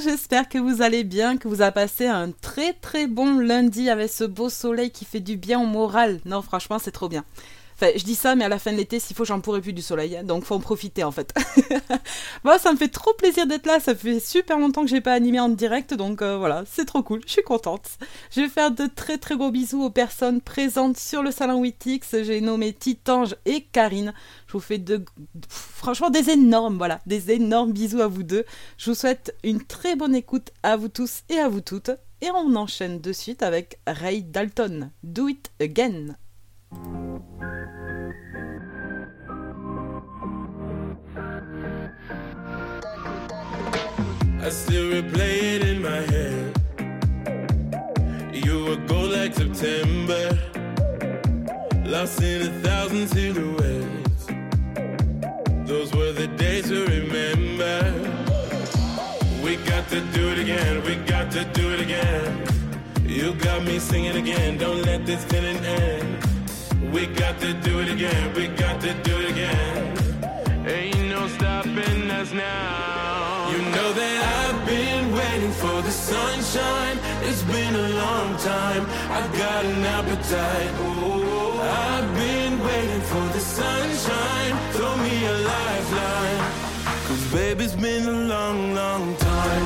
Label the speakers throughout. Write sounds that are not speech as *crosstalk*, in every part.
Speaker 1: J'espère que vous allez bien, que vous avez passé un très très bon lundi avec ce beau soleil qui fait du bien au moral. Non, franchement, c'est trop bien. Enfin, je dis ça, mais à la fin de l'été, s'il faut, j'en pourrai plus du soleil. Hein, donc, faut en profiter, en fait. *laughs* Moi, ça me fait trop plaisir d'être là. Ça fait super longtemps que j'ai pas animé en direct. Donc, euh, voilà, c'est trop cool. Je suis contente. Je vais faire de très très gros bisous aux personnes présentes sur le salon Witix. J'ai nommé Titange et Karine. Je vous fais de, franchement des énormes, voilà, des énormes bisous à vous deux. Je vous souhaite une très bonne écoute à vous tous et à vous toutes. Et on enchaîne de suite avec Ray Dalton. Do it again.
Speaker 2: I still replay it in my head. You were gold like September, lost in a thousand silhouettes. Those were the days to remember. We got to do it again, we got to do it again. You got me singing again, don't let this feeling end. We got to do it again, we got to do it again. Ain't no stopping us now. You know that I've been waiting for the sunshine. It's been a long time. I've got an appetite. Oh, I've been waiting for the sunshine. Throw me a lifeline. Cause baby, it's been a long, long time.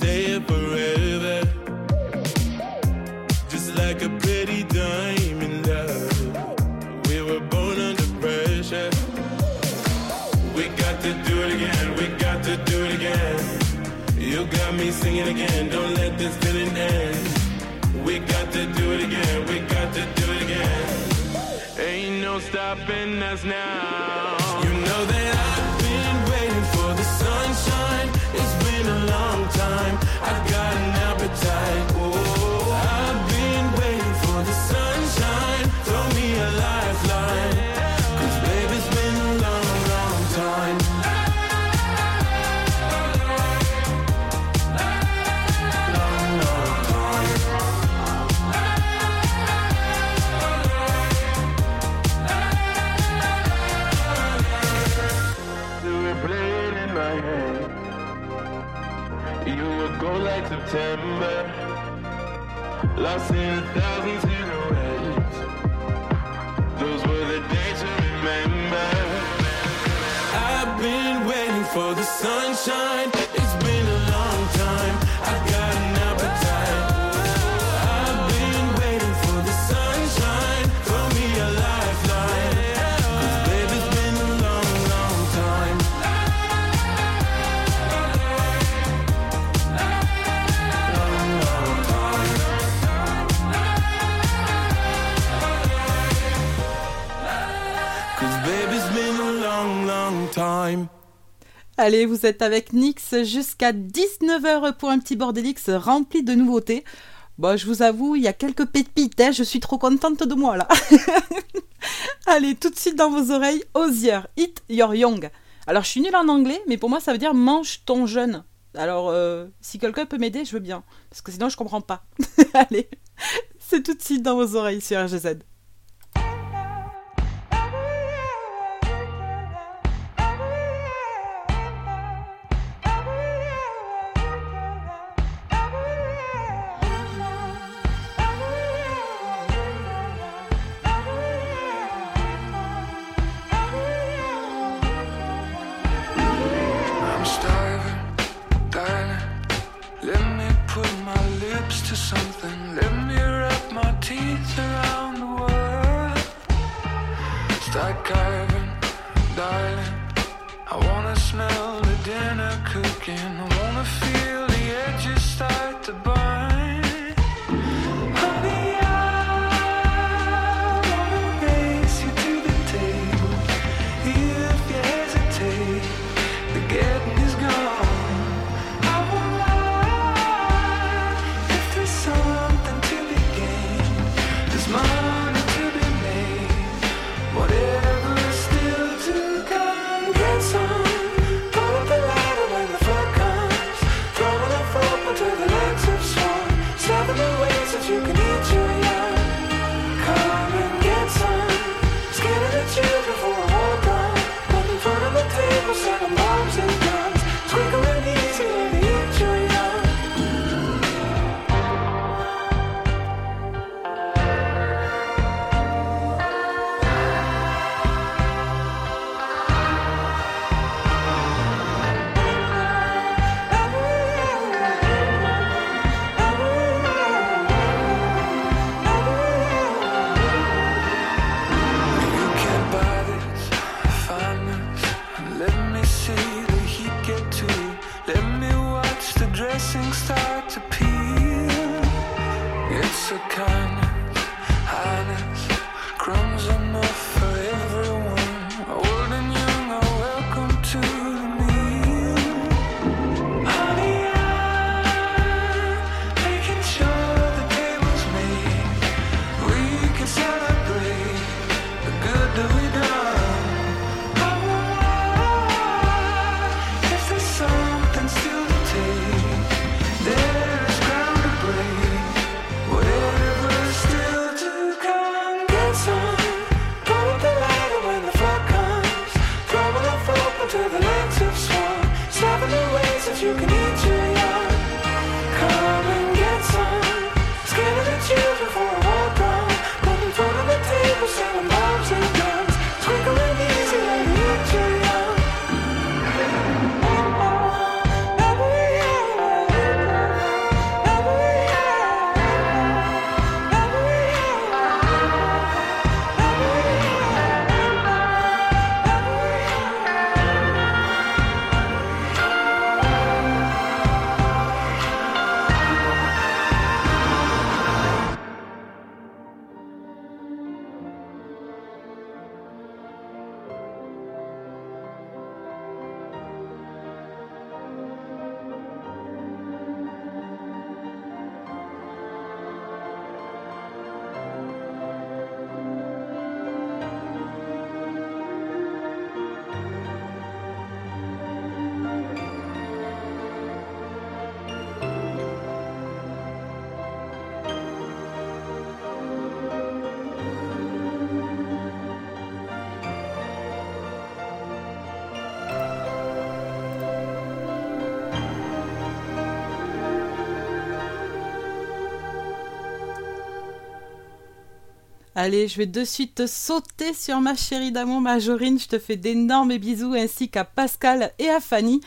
Speaker 2: We stay here forever. Just like a pretty diamond love. We were born under pressure. We got to do it again, we got to do it again. You got me singing again, don't let this feeling end. We got to do it again, we got to do it again. Ain't no stopping us now. You know that I've been waiting for the sunshine. It's been a long time. I've got an appetite. September, lost in a thousand. Those were the days to remember. I've been waiting for the sunshine.
Speaker 1: Allez, vous êtes avec Nix jusqu'à 19h pour un petit bordelix rempli de nouveautés. Bon, je vous avoue, il y a quelques pépites, hein, je suis trop contente de moi là. *laughs* Allez, tout de suite dans vos oreilles, Osier, Eat Your Young. Alors, je suis nulle en anglais, mais pour moi, ça veut dire mange ton jeune. Alors, euh, si quelqu'un peut m'aider, je veux bien, parce que sinon, je comprends pas. *laughs* Allez, c'est tout de suite dans vos oreilles sur RGZ.
Speaker 3: Darling. I wanna smell the dinner cooking.
Speaker 4: Allez, je vais de suite sauter sur ma chérie d'amour Majorine. Je te fais d'énormes bisous ainsi qu'à Pascal et à Fanny.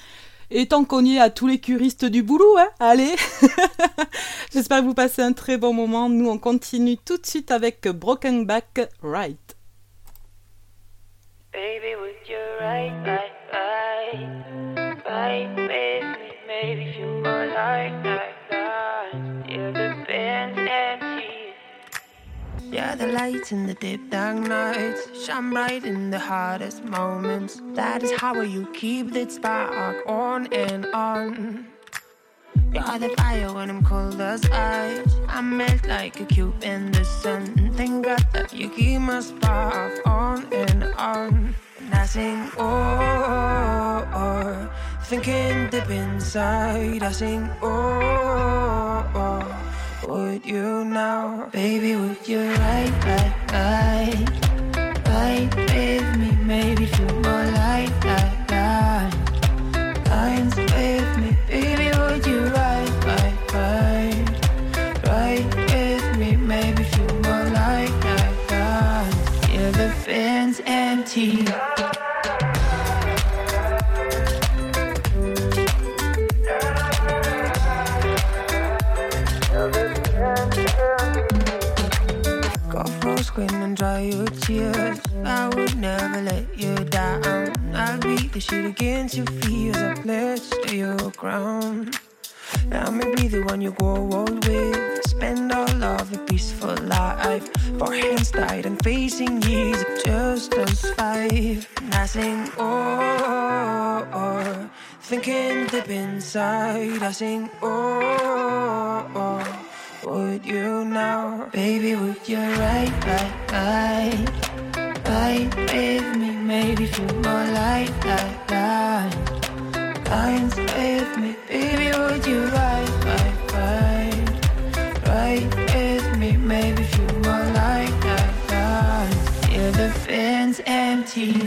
Speaker 4: Et tant qu'on y est à tous les curistes du boulot, hein Allez *laughs* J'espère que vous passez un très bon moment. Nous, on continue tout de suite avec Broken Back Right. Baby, with your right, right, right, right, baby, like, yeah, the empty. Yeah, the lights in the deep dark nights shine bright in the hardest moments. That is how you keep that spark on and on. You're the fire when I'm cold as ice. I melt like a cube in the sun. Thank God that you keep my spark on and on. And I sing, oh, oh, oh. thinking deep inside. I sing, oh would you now? Baby, would you ride, ride, ride, ride with me? Maybe feel more like that, that. Lines with me, baby, would you ride, ride, ride, ride with me? Maybe feel more like that, that. Yeah, the fence empty. And dry your tears. I would never let you down. I'll beat the shit against your fears. I pledge to your ground. I may be the one you go old with. Spend all of a peaceful life. For hands tied and facing years of just us five. And I sing, oh, oh, thinking deep inside. I sing, oh, oh. Would you now, baby? Would you ride, ride, ride, ride with me? Maybe feel more like that, that. Lines with me, baby. Would you ride, ride, ride, ride with me? Maybe feel more like that, that. Yeah, the fence empty.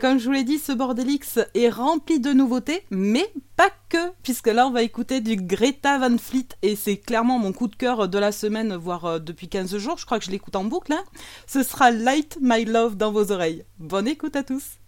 Speaker 5: Comme je vous l'ai dit, ce Bordelix est rempli de nouveautés, mais pas que, puisque là on va écouter du Greta Van Fleet, et c'est clairement mon coup de cœur de la semaine, voire euh, depuis 15 jours, je crois que je l'écoute en boucle. Hein. Ce sera Light My Love dans vos oreilles. Bonne écoute à tous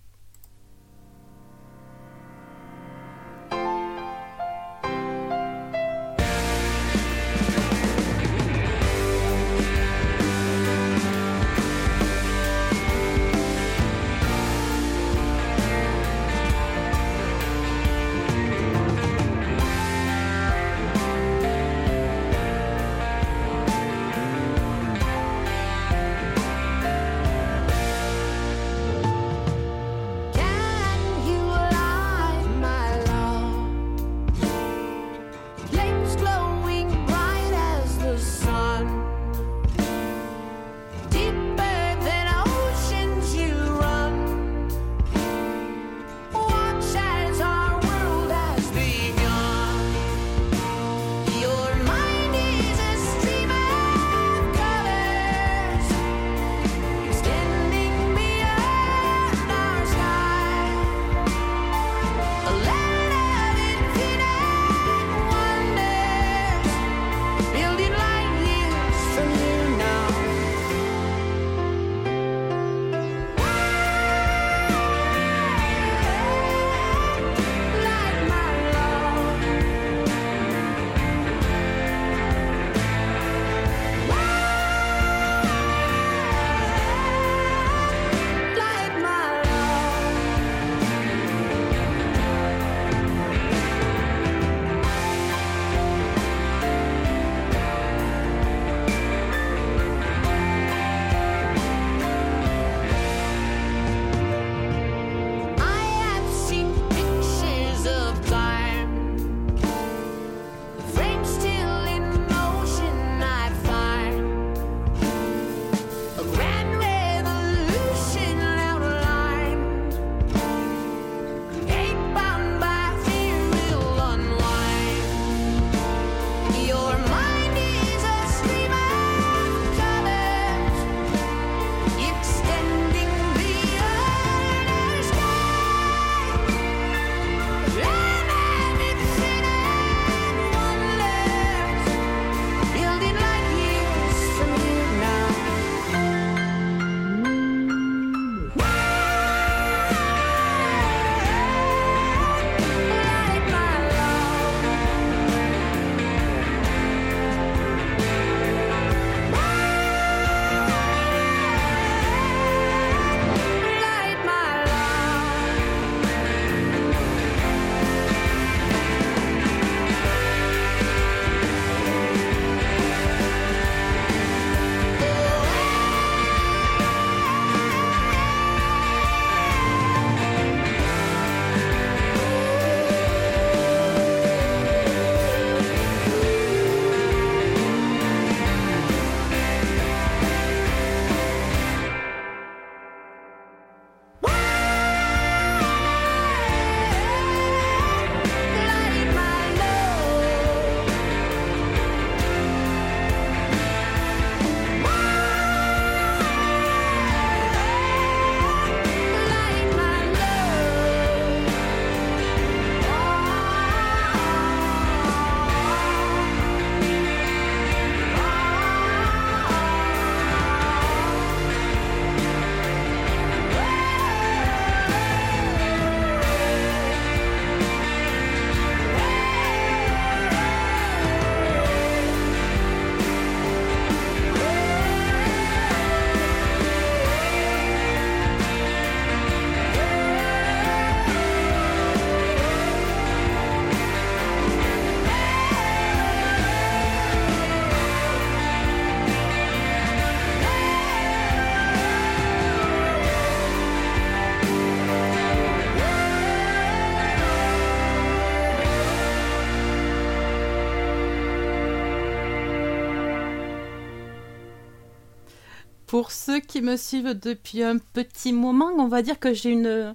Speaker 5: Pour ceux qui me suivent depuis un petit moment, on va dire que j'ai une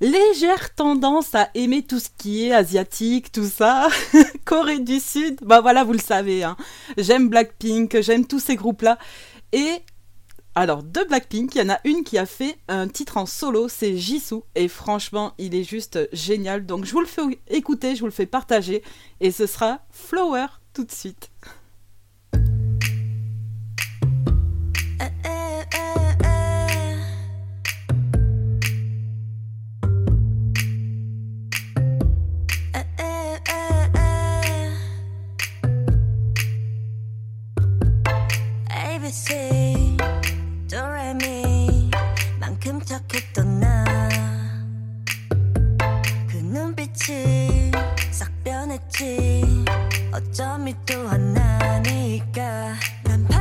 Speaker 5: légère tendance à aimer tout ce qui est asiatique, tout ça. *laughs* Corée du Sud, bah voilà, vous le savez. Hein. J'aime Blackpink, j'aime tous ces groupes-là. Et
Speaker 6: Alors, de Blackpink, il y en a une qui a fait un titre en solo, c'est Jisoo. Et franchement, il est juste génial. Donc, je vous le fais écouter, je vous le fais partager. Et ce sera Flower tout de suite. 있지 어쩜 이또 하나니까 난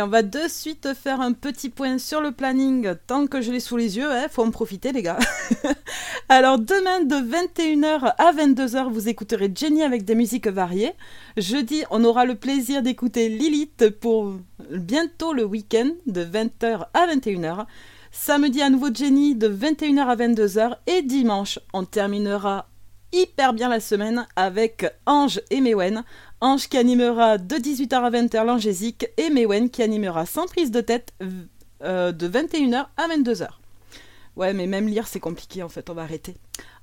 Speaker 6: On va de suite faire un petit point sur le planning. Tant que je l'ai sous les yeux, il hein, faut en profiter, les gars. *laughs* Alors, demain, de 21h à 22h, vous écouterez Jenny avec des musiques variées. Jeudi, on aura le plaisir d'écouter Lilith pour bientôt le week-end, de 20h à 21h. Samedi, à nouveau Jenny, de 21h à 22h. Et dimanche, on terminera hyper bien la semaine avec Ange et Mewen Ange qui animera de 18h à 20h l'Angésique et Mewen qui animera sans prise de tête euh, de 21h à 22h. Ouais, mais même lire c'est compliqué en fait, on va arrêter.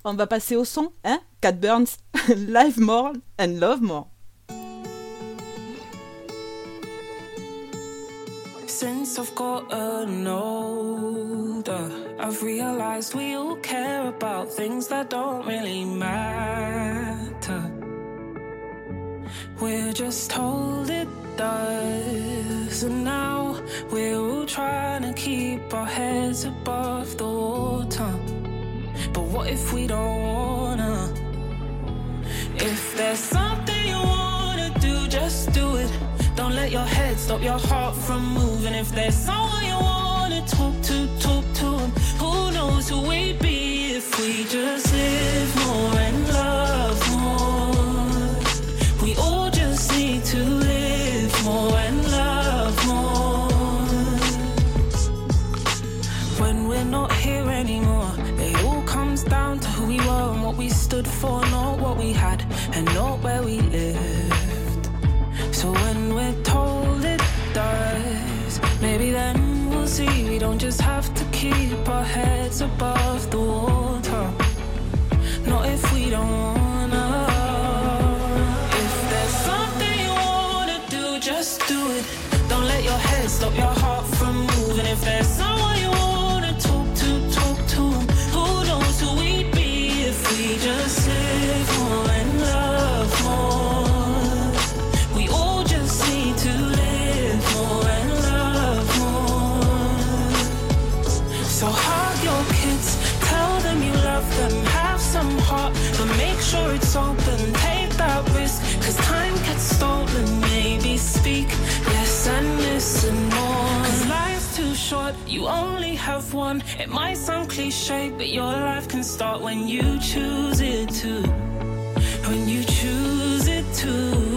Speaker 6: On va passer au son, hein Cat Burns, *laughs* Live More and Love More. Since I've gotten older, I've realized we all care about things that don't really matter. We're just told it does, and now we're all trying to keep our heads above the water. But what if we don't wanna? If there's something you wanna do, just do it. Don't let your head stop your heart from moving. If there's someone you wanna talk to, talk to him. Who knows who we'd be if we just live more and stood for, not what we had and not where we lived. So when we're told it does, maybe then we'll see we don't just have to keep our heads above the water.
Speaker 7: It might sound cliche, but your life can start when you choose it to. When you choose it to.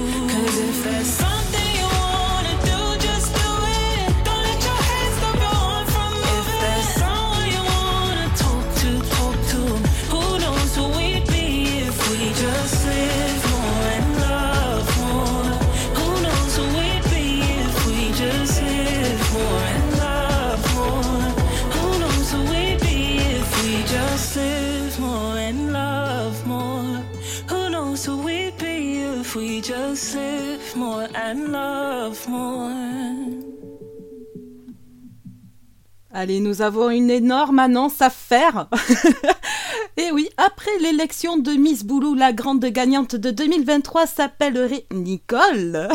Speaker 1: Allez, nous avons une énorme annonce à faire. *laughs* Et oui, après l'élection de Miss Boulou, la grande gagnante de 2023 s'appellerait Nicole.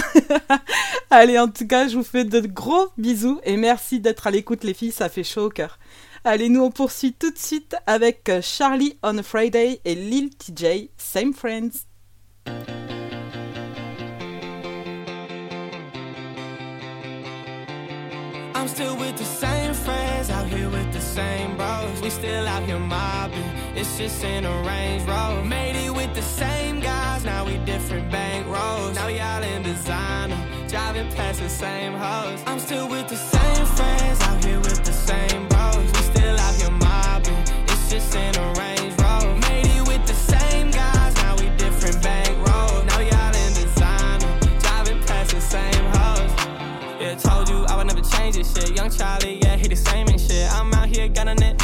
Speaker 1: *laughs* Allez, en tout cas, je vous fais de gros bisous et merci d'être à l'écoute les filles, ça fait chaud au cœur. Allez, nous on poursuit tout de suite avec Charlie on a Friday et Lil TJ, Same Friends.
Speaker 8: I'm still with the same friends, out here with the same bros. We still out here mobbing, it's just in a Range Rover. Made it with the same guys, now we different bank rolls. Now y'all in designer, driving past the same hoes. I'm still with the same friends, out here with the same bros. We still out here mobbing, it's just in a Range this shit. Young Charlie, yeah, he the same and shit. I'm out here gunning it.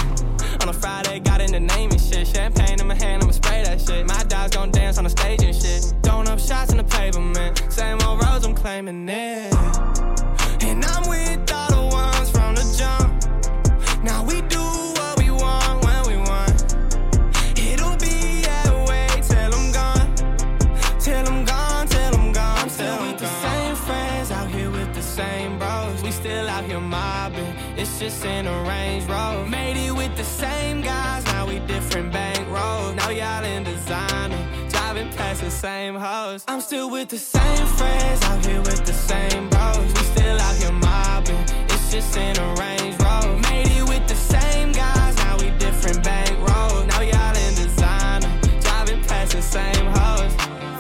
Speaker 8: On a Friday, got in the name and shit. Champagne in my hand, I'ma spray that shit. My dogs gon' dance on the stage and shit. Throwing up shots in the pavement. Same old roads, I'm claiming it. And I'm with just in a Range Rover. Made it with the same guys, now we different bank rolls. Now y'all in designer, driving past the same hoes. I'm still with the same friends, out here with the same bros. We still out here mobbing, it's just in a Range Rover.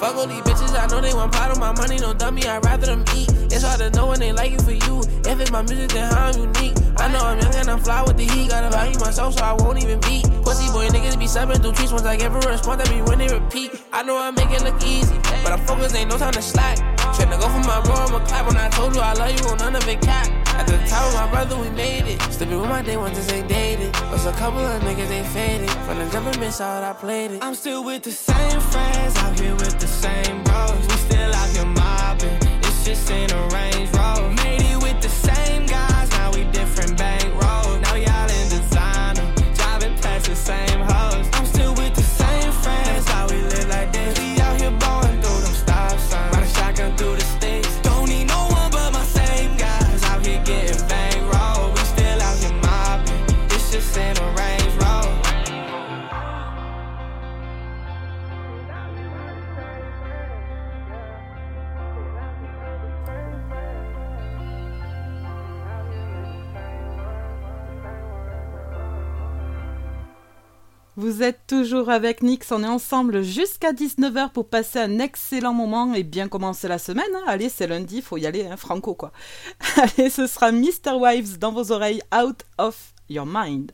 Speaker 8: Fuck all these bitches, I know they want part of my money, no dummy, I'd rather them eat. It's hard to know when they like it for you. If it's my music, then how I'm unique. I know I'm young and I'm fly with the heat. Gotta value myself, so I won't even beat. Pussy boy niggas be subbing through tweets. Once I give a response, that be when they repeat. I know I make it look easy, but I'm focused, ain't no time to slack. Tryna go for my bro, I'ma clap when I told you I love you, on none of it cap. At the top of my brother, we made it. Sleeping with my day ones just ain't dated. Plus a couple of niggas, they faded. From the jump and miss out, I played it. I'm still with the same friends, out here with the same bros. We still out here mobbing. It's just in a Range Rover.
Speaker 1: Êtes toujours avec Nix, on est ensemble jusqu'à 19h pour passer un excellent moment et bien commencer la semaine. Allez, c'est lundi, faut y aller, hein, franco quoi. *laughs* Allez, ce sera Mr. Wives dans vos oreilles, Out of Your Mind.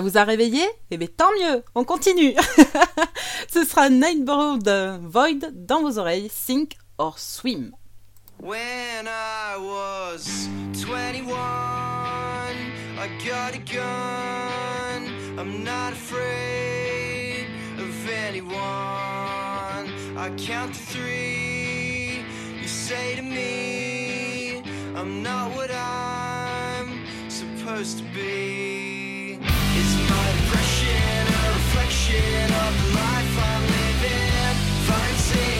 Speaker 1: Vous a réveillé? Eh bien tant mieux, on continue *laughs* Ce sera Nightboard Void dans vos oreilles, Sink or Swim.
Speaker 9: When I was 21, I got a gun. I'm not afraid of anyone. I count to three. You say to me, I'm not what I'm supposed to be. fiction of the life I'm living, find safety.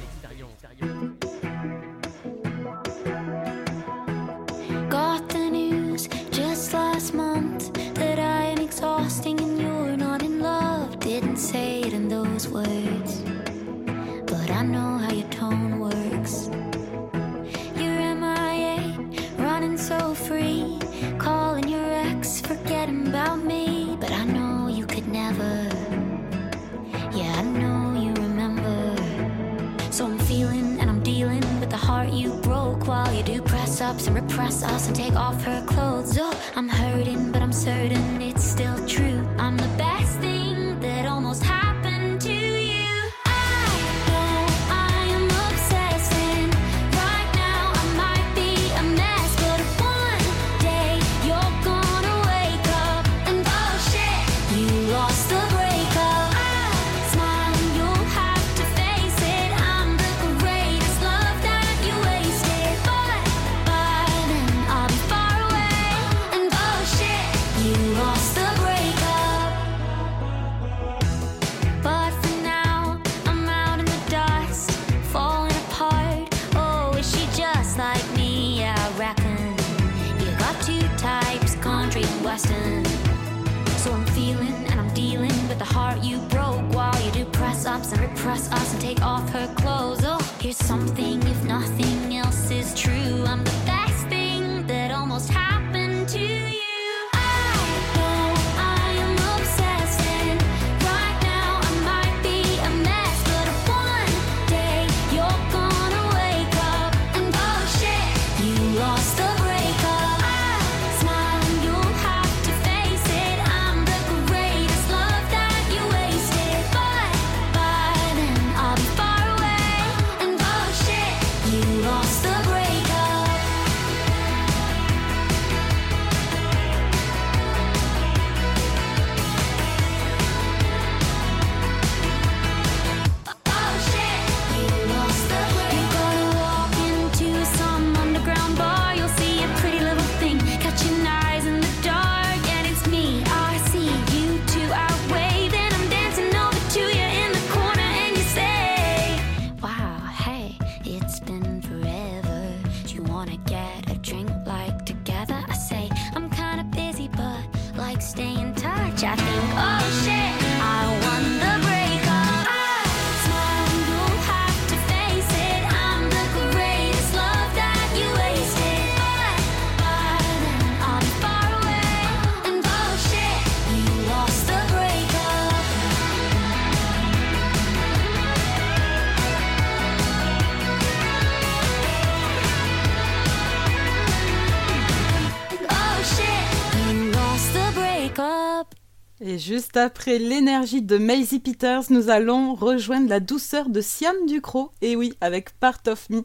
Speaker 1: Après l'énergie de Maisie Peters, nous allons rejoindre la douceur de Siam Ducrot. Et oui, avec Part of Me.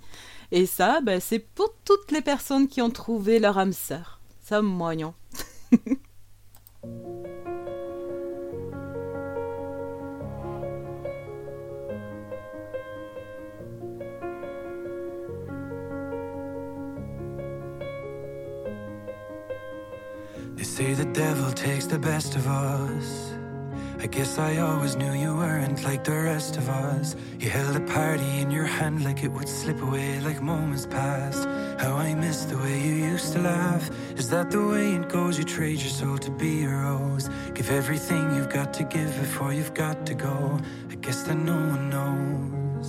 Speaker 1: Et ça, ben, c'est pour toutes les personnes qui ont trouvé leur âme sœur. Ça, moignon.
Speaker 3: They say the devil takes the best of us. I guess I always knew you weren't like the rest of us. You held a party in your hand like it would slip away like moments passed. How I miss the way you used to laugh. Is that the way it goes? You trade your soul to be a rose. Give everything you've got to give before you've got to go. I guess that no one knows.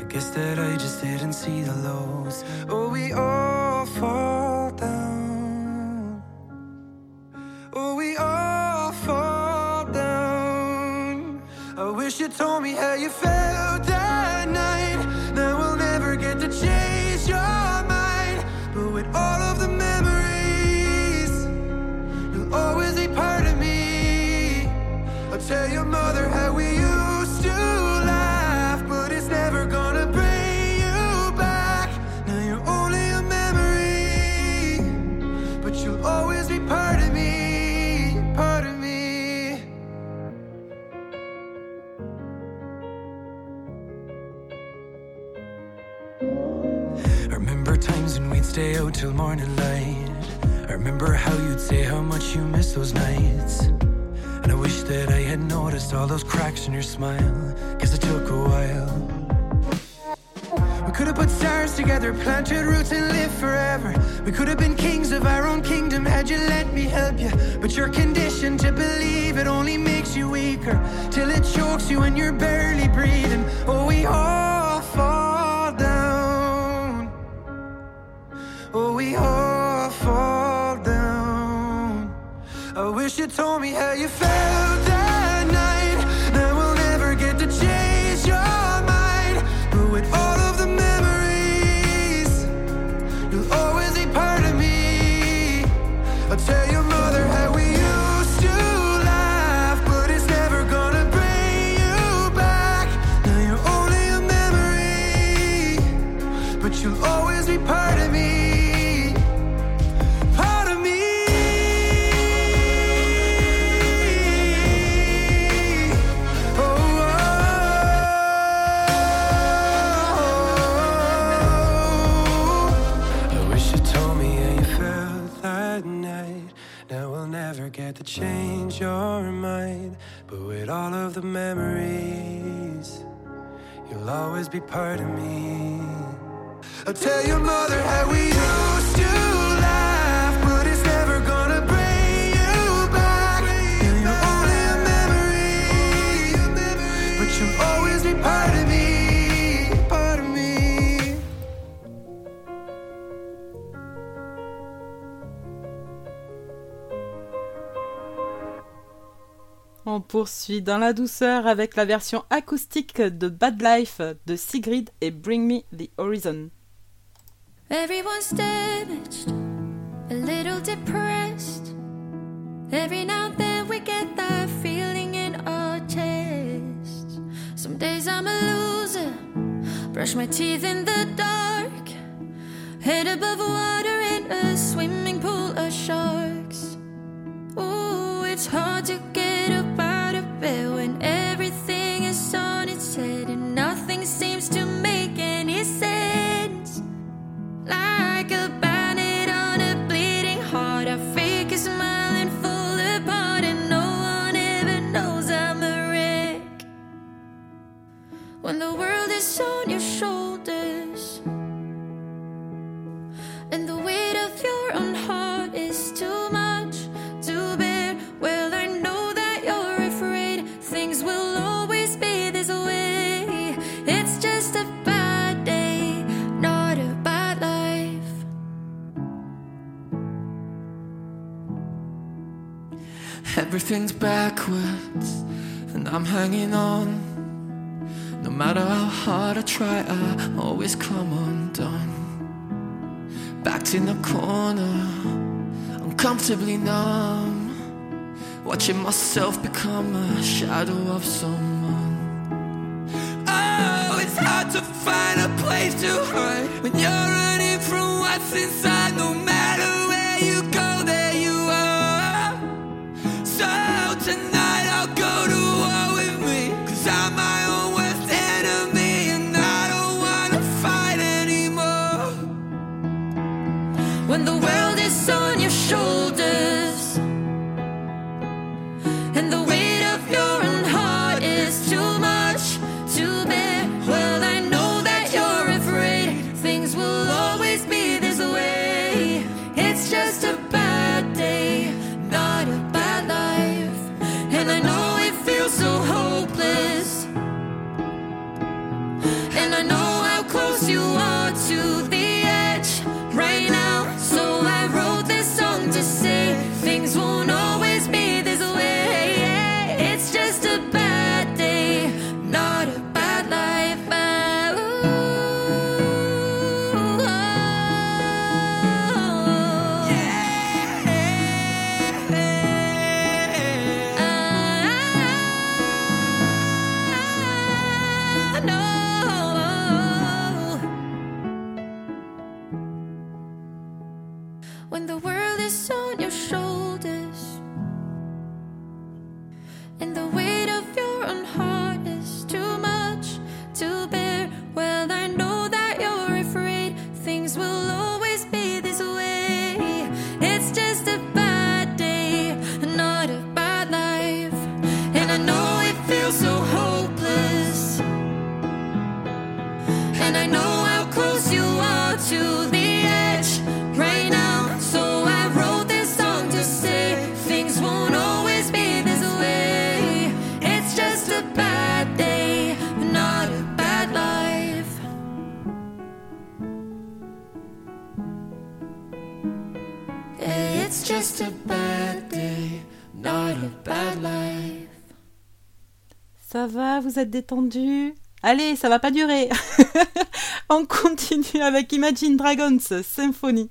Speaker 3: I guess that I just didn't see the lows. Oh, we all fall you told me how you felt till morning light. I remember how you'd say how much you miss those nights. And I wish that I had noticed all those cracks in your smile, cause it took a while. We could have put stars together, planted roots and lived forever. We could have been kings of our own kingdom had you let me help you. But you're conditioned to believe it only makes you weaker, till it chokes you and you're barely breathing. Oh, we all Oh, we all fall down. I wish you told me how you felt always be part of me. I'll tell your mother how we used to
Speaker 1: On poursuit dans la douceur avec la version acoustique de Bad Life de Sigrid et Bring Me the Horizon.
Speaker 10: Everyone's damaged, a little depressed. Every now and then we get that feeling in our chest. Some days I'm a loser, brush my teeth in the dark. Head above water in a swimming pool of sharks. Ooh, it's hard to get up bed when everything is on its head and nothing seems to make any sense. Like a bandit on a bleeding heart, I fake a smile and fall apart, and no one ever knows I'm a wreck. When the world is on your shoulders, and the weight of your own heart is too much to bear. Well,
Speaker 8: Everything's backwards, and I'm hanging on. No matter how hard I try, I always come undone. Backed in the corner, uncomfortably numb.
Speaker 10: Watching myself become a shadow of someone. Oh, it's hard to find a place to hide when you're running from what's inside
Speaker 1: détendu. Allez, ça va pas durer. *laughs* On continue avec Imagine Dragons Symphony.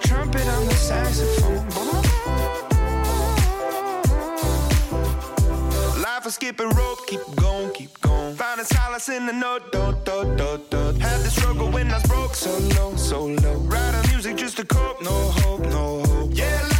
Speaker 9: trumpet, on the saxophone. Life is skipping rope, keep going, keep going. Finding solace in the note, do, do, do, do. Had the struggle when I was broke, so low, so low. Writing music just to cope, no hope, no hope. Yeah.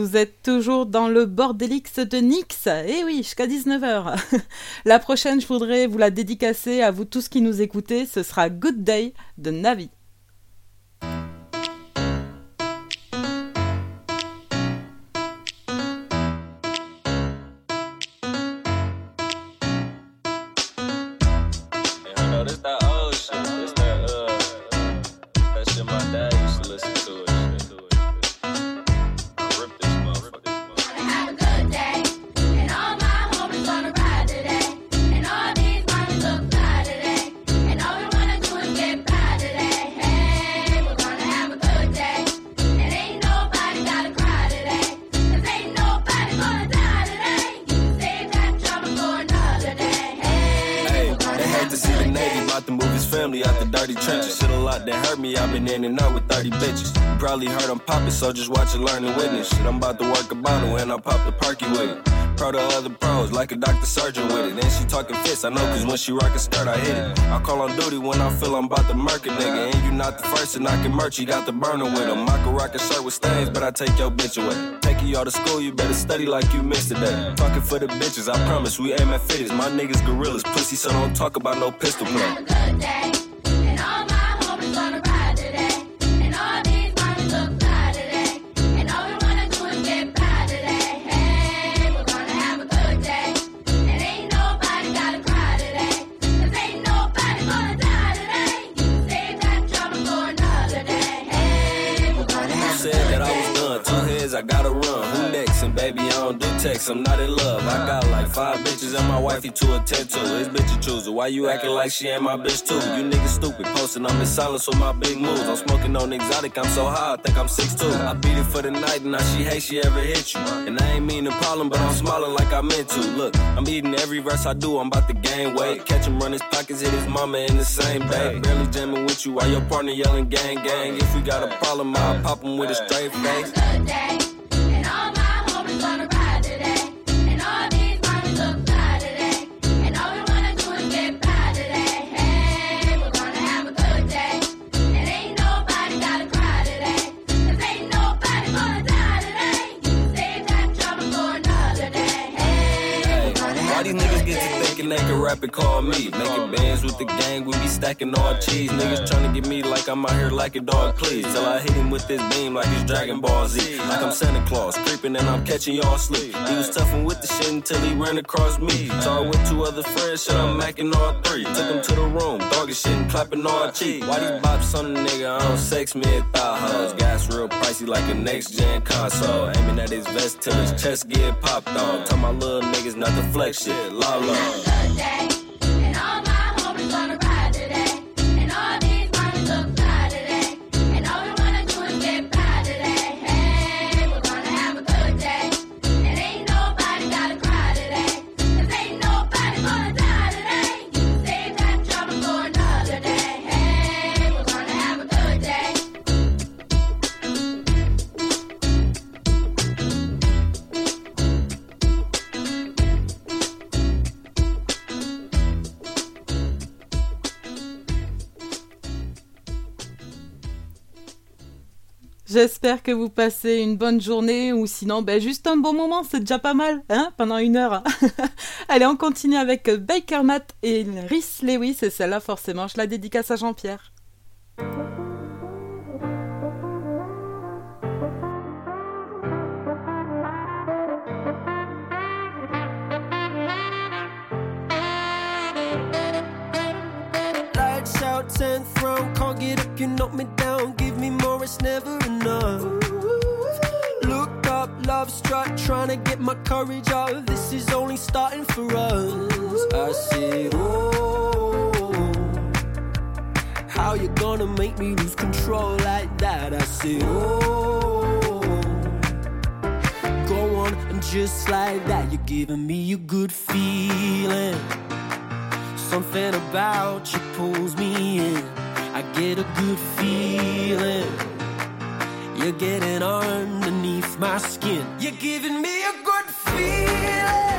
Speaker 1: vous êtes toujours dans le bordelix de Nix. Eh oui, jusqu'à 19h. *laughs* la prochaine, je voudrais vous la dédicacer à vous tous qui nous écoutez. Ce sera Good Day de Navi.
Speaker 11: Shit that hurt me, I've been in and out with 30 bitches. Probably heard I'm popping, so just watch and learn and witness. Shit, I'm about to work a bottle and I pop the perky with it. Pro to other pros, like a doctor surgeon with it. And she talking fits, I know, cause when she rock a skirt, I hit it. I call on duty when I feel I'm about to murk a nigga. And you not the first, and I can merch, you got the burner with him. I can rock a shirt with stains, but I take your bitch away. Taking y'all to school, you better study like you missed today. Talking for the bitches, I promise, we aim at fitties. My niggas gorillas, pussy, so don't talk about no pistol play. I gotta run. Who next? And baby, I don't do text. I'm not in love. I got like five bitches and my wifey to attend to. It's bitch a chooser. Why you acting like she ain't my bitch too? You niggas stupid. Posting, I'm in silence with my big moves. I'm smoking on exotic. I'm so high, I think I'm six 6'2. I beat it for the night and now she hates she ever hit you. And I ain't mean the problem, but I'm smiling like I meant to. Look, I'm eating every verse I do. I'm about to gain weight. Catch him run his pockets, hit his mama in the same day. Barely jamming with you while your partner yelling gang gang. If we got a problem, I'll pop him with a straight face. To thinking they can rap and call me? Making bands with the gang, we be stacking all cheese. Niggas tryna get me like I'm out here like a dog, please. Till I hit him with this beam like it's Dragon Ball Z. Like I'm Santa Claus, creeping and I'm catching y'all sleep. He was toughin' with the shit until he ran across me. I with two other friends, shit, I'm macking all three. Took him to the room, doggy shit and clapping all cheek. Why these bops on a nigga? I don't sex me at thigh hoes. Gas real pricey like a next gen console. Aiming at his vest till his chest get popped on. Tell my little niggas not to flex shit. La la.
Speaker 12: Day,
Speaker 1: J'espère que vous passez une bonne journée ou sinon ben, juste un bon moment, c'est déjà pas mal, hein, pendant une heure. *laughs* Allez, on continue avec Baker Matt et Rhys Lewis et celle-là forcément, je la dédicace à Jean-Pierre.
Speaker 13: Out, 10th round, can't get up, you knock me down. Give me more, it's never enough. Look up, love struck, trying to get my courage up. This is only starting for us. I said, oh, how you gonna make me lose control like that? I said, oh, go on, and just like that, you're giving me a good feeling. Something about you pulls me in. I get a good feeling. You're getting underneath my skin. You're giving me a good feeling.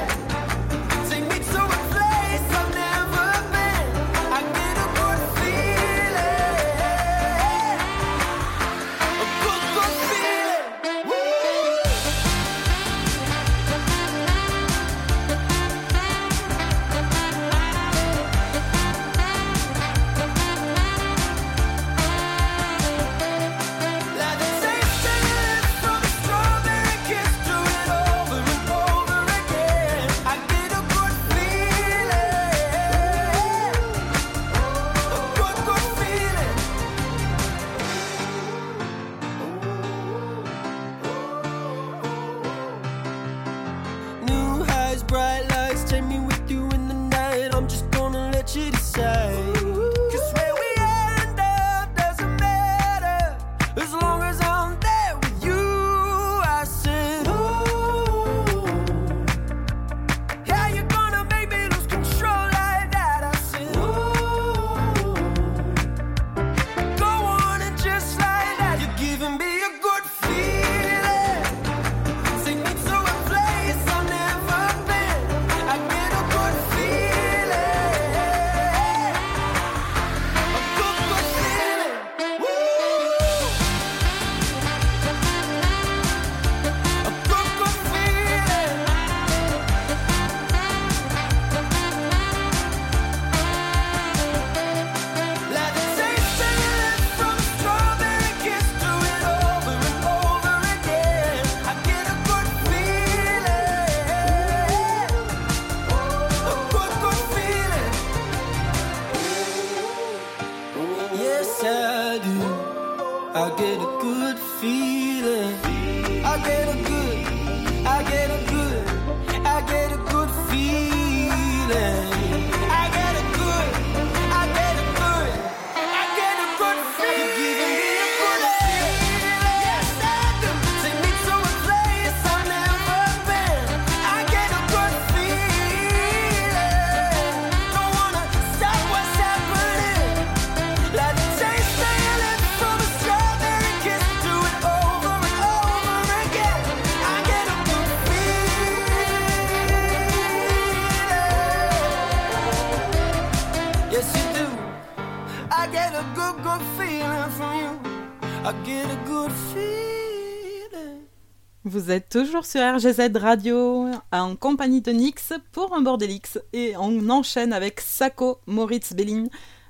Speaker 2: Vous êtes toujours sur RGZ Radio en compagnie de Nix pour un Bordelix et on enchaîne avec Sako Moritz Bellin,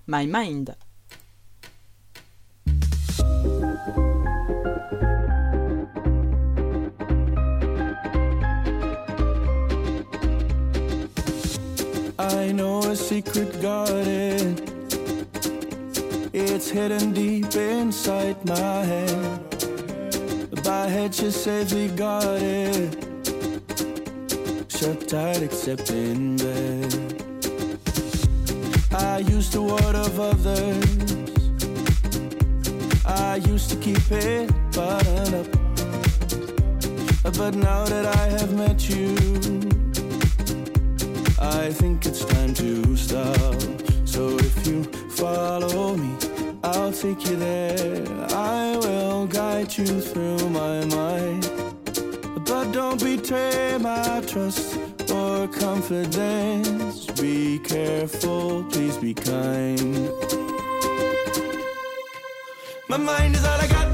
Speaker 2: My Mind.
Speaker 3: I know a secret garden. It's hidden deep inside my head. By you safely it. Shut tight except in bed. I used to word of others. I used to keep it buttoned up. But now that I have met you, I think it's time to stop. So if you follow me I'll take you there. I will guide you through my mind. But don't betray my trust or confidence. Be careful, please be kind. My mind is all I got.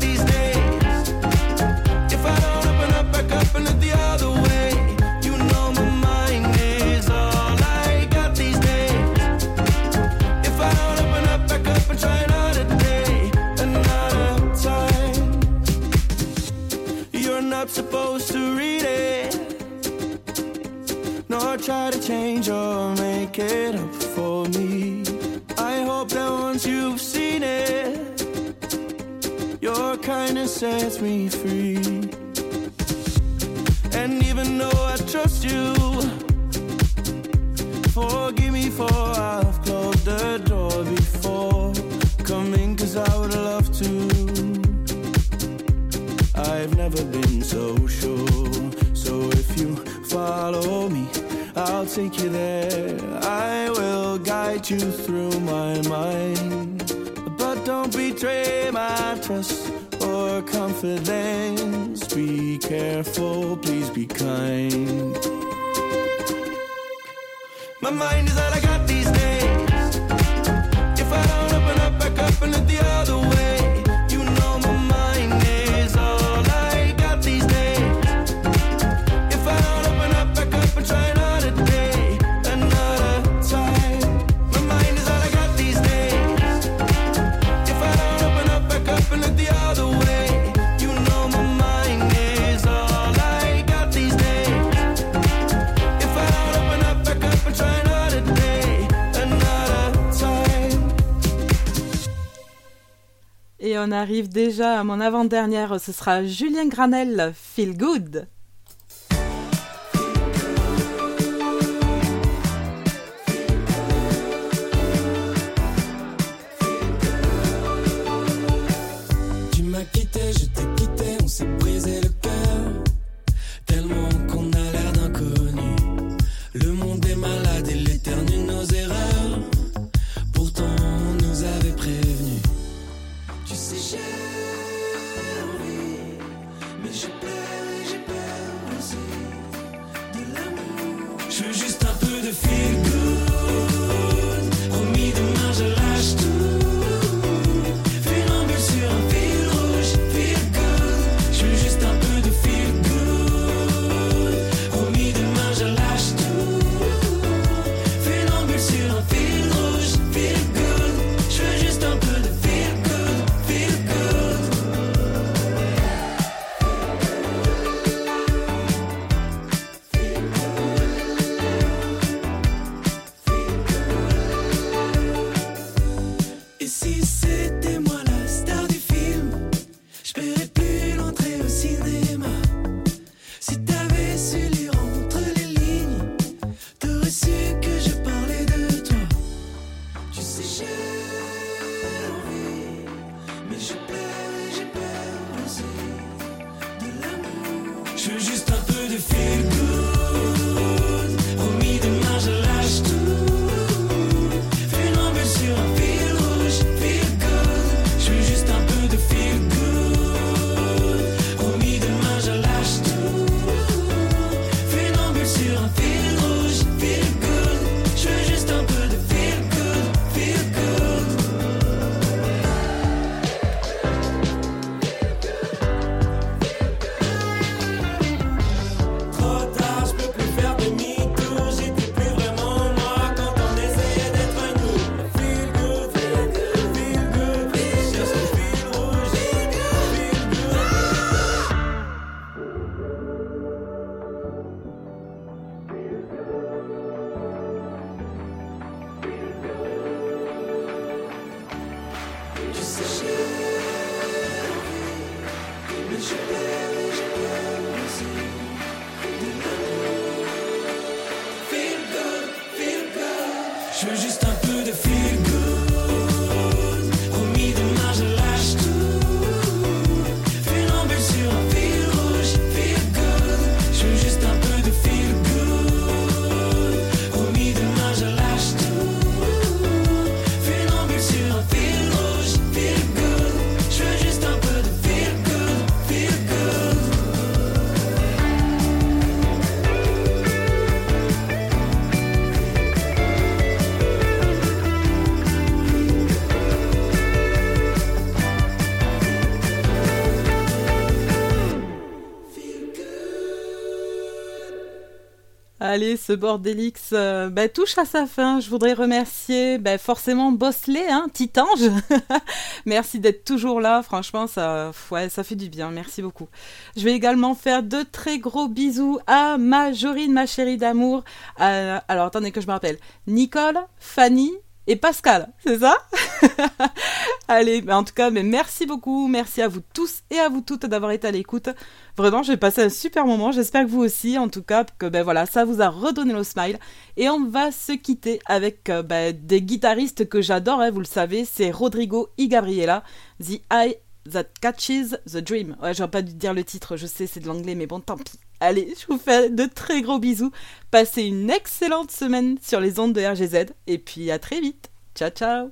Speaker 2: déjà à mon avant-dernière, ce sera Julien Granel, Feel Good. should be.
Speaker 1: Allez, ce Bordélix euh, bah, touche à sa fin. Je voudrais remercier bah, forcément Bosselet, hein, Titange. *laughs* Merci d'être toujours là. Franchement, ça, fait du bien. Merci beaucoup. Je vais également faire de très gros bisous à ma Jorine, ma chérie d'amour. à- alors, attendez que je me rappelle. Nicole, Fanny et Pascal, c'est ça *laughs* Allez, en tout cas, mais merci beaucoup. Merci à vous tous et à vous toutes d'avoir été à l'écoute. Vraiment, j'ai passé un super moment. J'espère que vous aussi. En tout cas, que ben voilà, ça vous a redonné le smile. Et on va se quitter avec euh, ben, des guitaristes que j'adore. hein, vous le savez, c'est Rodrigo y Gabriela, The Eye That Catches the Dream. Ouais, j'aurais pas dû dire le titre. Je sais, c'est de l'anglais, mais bon, tant pis. Allez, je vous fais de très gros bisous. Passez une excellente semaine sur les ondes de RGZ. Et puis à très vite. Ciao, ciao.